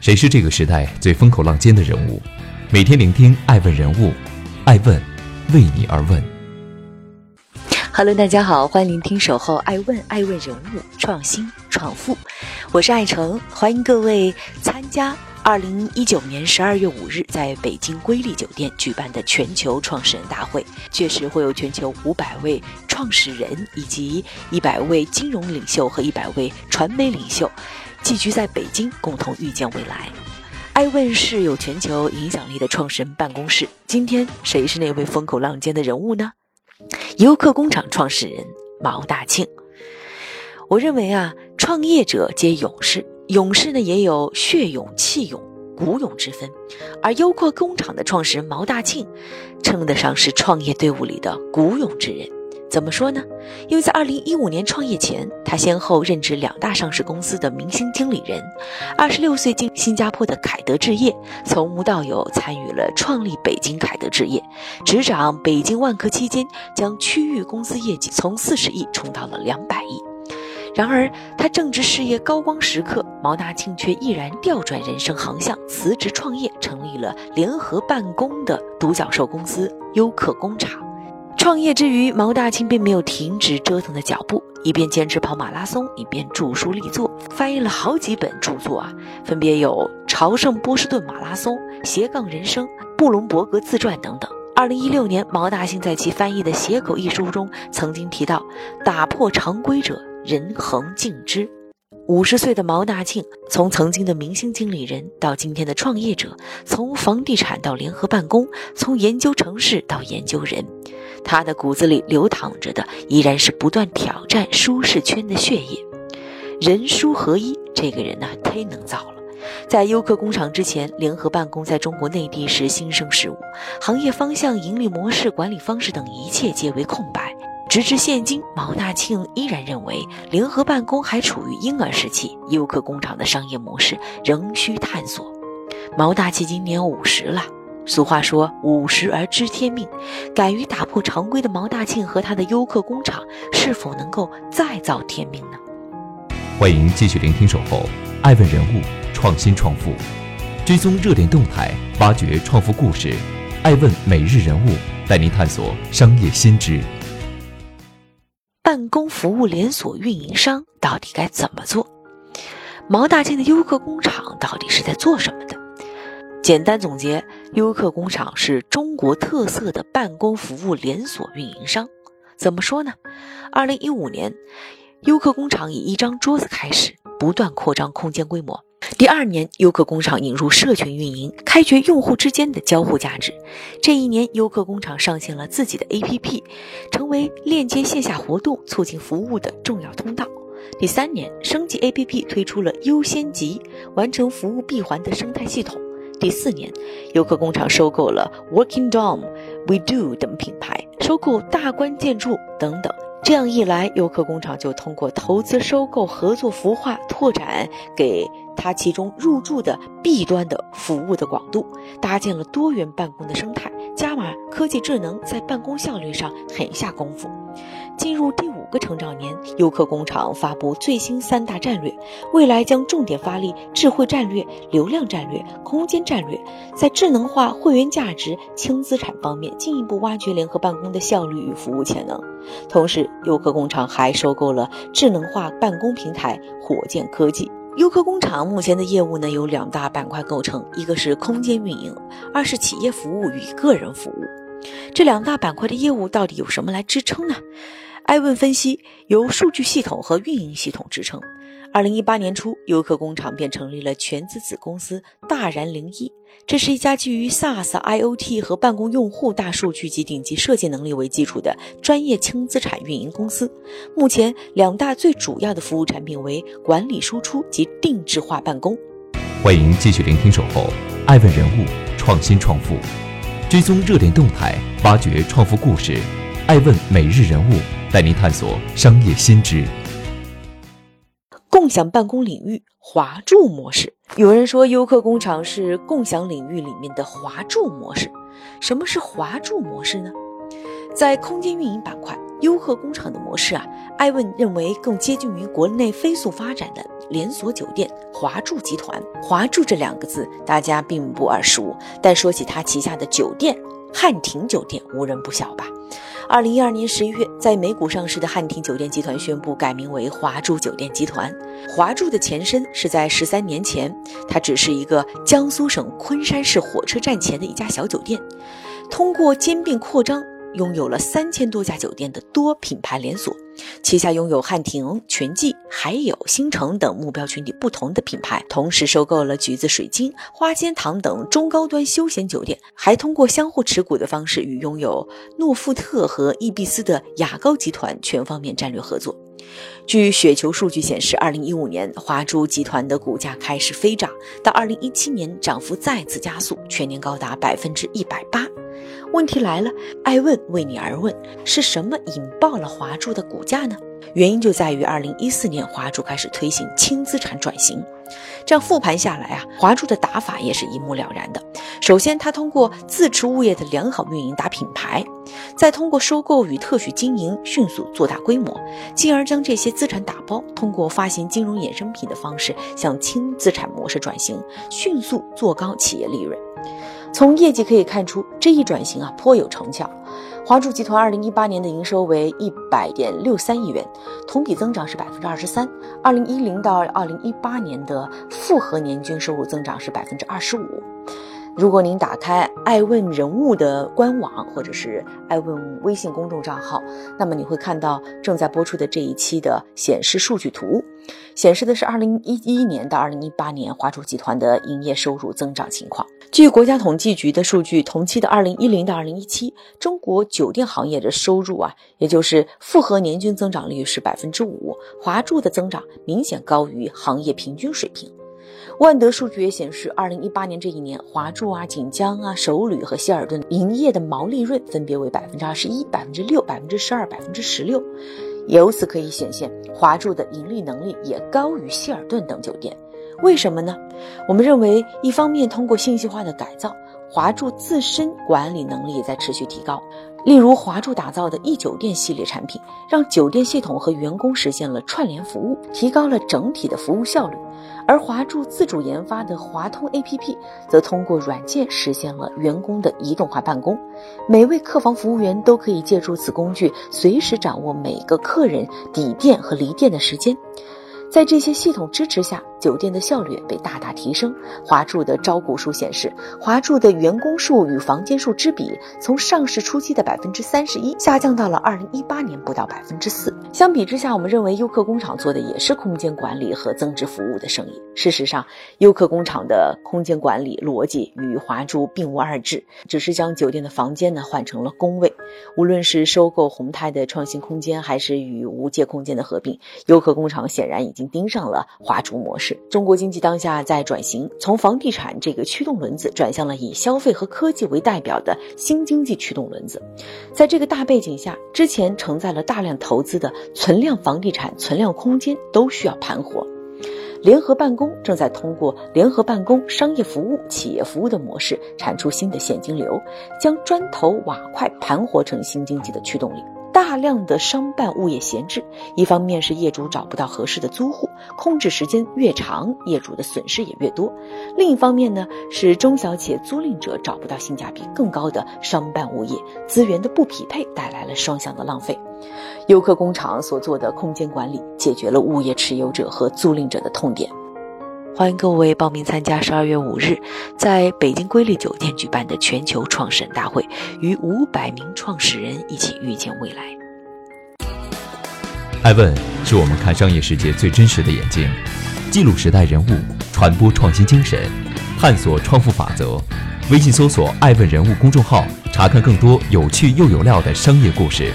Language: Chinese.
谁是这个时代最风口浪尖的人物？每天聆听爱问人物，爱问为你而问。Hello，大家好，欢迎聆听守候爱问爱问人物创新创富，我是爱成，欢迎各位参加二零一九年十二月五日在北京瑰丽酒店举办的全球创始人大会。届时会有全球五百位创始人以及一百位金融领袖和一百位传媒领袖寄居在北京，共同预见未来。爱问是有全球影响力的创始人办公室。今天谁是那位风口浪尖的人物呢？优客工厂创始人毛大庆。我认为啊，创业者皆勇士，勇士呢也有血勇、气勇、骨勇之分。而优客工厂的创始人毛大庆，称得上是创业队伍里的骨勇之人。怎么说呢？因为在二零一五年创业前，他先后任职两大上市公司的明星经理人。二十六岁进新加坡的凯德置业，从无到有参与了创立北京凯德置业，执掌北京万科期间，将区域公司业绩从四十亿冲到了两百亿。然而，他正值事业高光时刻，毛大庆却毅然调转人生航向，辞职创业，成立了联合办公的独角兽公司优客工厂。创业之余，毛大庆并没有停止折腾的脚步，一边坚持跑马拉松，一边著书立作，翻译了好几本著作啊，分别有《朝圣波士顿马拉松》《斜杠人生》《布隆伯格自传》等等。二零一六年，毛大庆在其翻译的《斜狗》一书中曾经提到：“打破常规者，人恒敬之。”五十岁的毛大庆，从曾经的明星经理人到今天的创业者，从房地产到联合办公，从研究城市到研究人。他的骨子里流淌着的依然是不断挑战舒适圈的血液，人书合一。这个人呢，忒能造了。在优客工厂之前，联合办公在中国内地是新生事物，行业方向、盈利模式、管理方式等一切皆为空白。直至现今，毛大庆依然认为联合办公还处于婴儿时期，优客工厂的商业模式仍需探索。毛大庆今年五十了。俗话说“五十而知天命”，敢于打破常规的毛大庆和他的优客工厂，是否能够再造天命呢？欢迎继续聆听《守候》，爱问人物，创新创富，追踪热点动态，挖掘创富故事。爱问每日人物带您探索商业新知。办公服务连锁运营商到底该怎么做？毛大庆的优客工厂到底是在做什么的？简单总结，优客工厂是中国特色的办公服务连锁运营商。怎么说呢？二零一五年，优客工厂以一张桌子开始，不断扩张空间规模。第二年，优客工厂引入社群运营，开掘用户之间的交互价值。这一年，优客工厂上线了自己的 APP，成为链接线下活动、促进服务的重要通道。第三年，升级 APP，推出了优先级，完成服务闭环的生态系统。第四年，优客工厂收购了 Working Dom、We Do 等品牌，收购大观建筑等等。这样一来，优客工厂就通过投资、收购、合作孵化、拓展，给它其中入驻的 B 端的服务的广度，搭建了多元办公的生态，加码科技智能，在办公效率上狠下功夫。进入第五个成长年，优客工厂发布最新三大战略，未来将重点发力智慧战略、流量战略、空间战略，在智能化、会员价值、轻资产方面进一步挖掘联合办公的效率与服务潜能。同时，优客工厂还收购了智能化办公平台火箭科技。优客工厂目前的业务呢，由两大板块构成，一个是空间运营，二是企业服务与个人服务。这两大板块的业务到底有什么来支撑呢？艾问分析，由数据系统和运营系统支撑。二零一八年初，优客工厂便成立了全资子公司大然零一，这是一家基于 SaaS、IoT 和办公用户大数据及顶级设计能力为基础的专业轻资产运营公司。目前两大最主要的服务产品为管理输出及定制化办公。欢迎继续聆听《守候》，爱问人物，创新创富，追踪热点动态，挖掘创富故事。爱问每日人物。带您探索商业新知。共享办公领域华住模式，有人说优客工厂是共享领域里面的华住模式。什么是华住模式呢？在空间运营板块，优客工厂的模式啊，艾问认为更接近于国内飞速发展的连锁酒店华住集团。华住这两个字大家并不耳熟，但说起它旗下的酒店汉庭酒店，无人不晓吧？二零一二年十一月，在美股上市的汉庭酒店集团宣布改名为华住酒店集团。华住的前身是在十三年前，它只是一个江苏省昆山市火车站前的一家小酒店，通过兼并扩张。拥有了三千多家酒店的多品牌连锁，旗下拥有汉庭、全季、还有星城等目标群体不同的品牌，同时收购了橘子水晶、花间堂等中高端休闲酒店，还通过相互持股的方式与拥有诺富特和易必思的雅高集团全方面战略合作。据雪球数据显示，二零一五年华住集团的股价开始飞涨，到二零一七年涨幅再次加速，全年高达百分之一百八。问题来了，爱问为你而问：是什么引爆了华住的股价呢？原因就在于二零一四年华住开始推行轻资产转型。这样复盘下来啊，华住的打法也是一目了然的。首先，他通过自持物业的良好运营打品牌，再通过收购与特许经营迅速做大规模，进而将这些资产打包，通过发行金融衍生品的方式向轻资产模式转型，迅速做高企业利润。从业绩可以看出，这一转型啊颇有成效。华住集团二零一八年的营收为一百点六三亿元，同比增长是百分之二十三。二零一零到二零一八年的复合年均收入增长是百分之二十五。如果您打开爱问人物的官网或者是爱问微信公众账号，那么你会看到正在播出的这一期的显示数据图，显示的是二零一一年到二零一八年华住集团的营业收入增长情况。据国家统计局的数据，同期的二零一零到二零一七，中国酒店行业的收入啊，也就是复合年均增长率是百分之五，华住的增长明显高于行业平均水平。万德数据也显示，二零一八年这一年，华住啊、锦江啊、首旅和希尔顿营业的毛利润分别为百分之二十一、百分之六、百分之十二、百分之十六，由此可以显现，华住的盈利能力也高于希尔顿等酒店。为什么呢？我们认为，一方面通过信息化的改造，华住自身管理能力也在持续提高。例如，华住打造的一酒店系列产品，让酒店系统和员工实现了串联服务，提高了整体的服务效率。而华住自主研发的华通 APP，则通过软件实现了员工的移动化办公，每位客房服务员都可以借助此工具，随时掌握每个客人抵店和离店的时间。在这些系统支持下，酒店的效率被大大提升。华住的招股书显示，华住的员工数与房间数之比，从上市初期的百分之三十一下降到了二零一八年不到百分之四。相比之下，我们认为优客工厂做的也是空间管理和增值服务的生意。事实上，优客工厂的空间管理逻辑与华住并无二致，只是将酒店的房间呢换成了工位。无论是收购宏泰的创新空间，还是与无界空间的合并，优客工厂显然已经。盯上了华住模式。中国经济当下在转型，从房地产这个驱动轮子转向了以消费和科技为代表的新经济驱动轮子。在这个大背景下，之前承载了大量投资的存量房地产、存量空间都需要盘活。联合办公正在通过联合办公、商业服务、企业服务的模式产出新的现金流，将砖头瓦块盘活成新经济的驱动力。大量的商办物业闲置，一方面是业主找不到合适的租户，空置时间越长，业主的损失也越多；另一方面呢，是中小企业租赁者找不到性价比更高的商办物业，资源的不匹配带来了双向的浪费。优客工厂所做的空间管理，解决了物业持有者和租赁者的痛点。欢迎各位报名参加十二月五日在北京瑰丽酒店举办的全球创始人大会，与五百名创始人一起遇见未来。爱问是我们看商业世界最真实的眼睛，记录时代人物，传播创新精神，探索创富法则。微信搜索“爱问人物”公众号，查看更多有趣又有料的商业故事。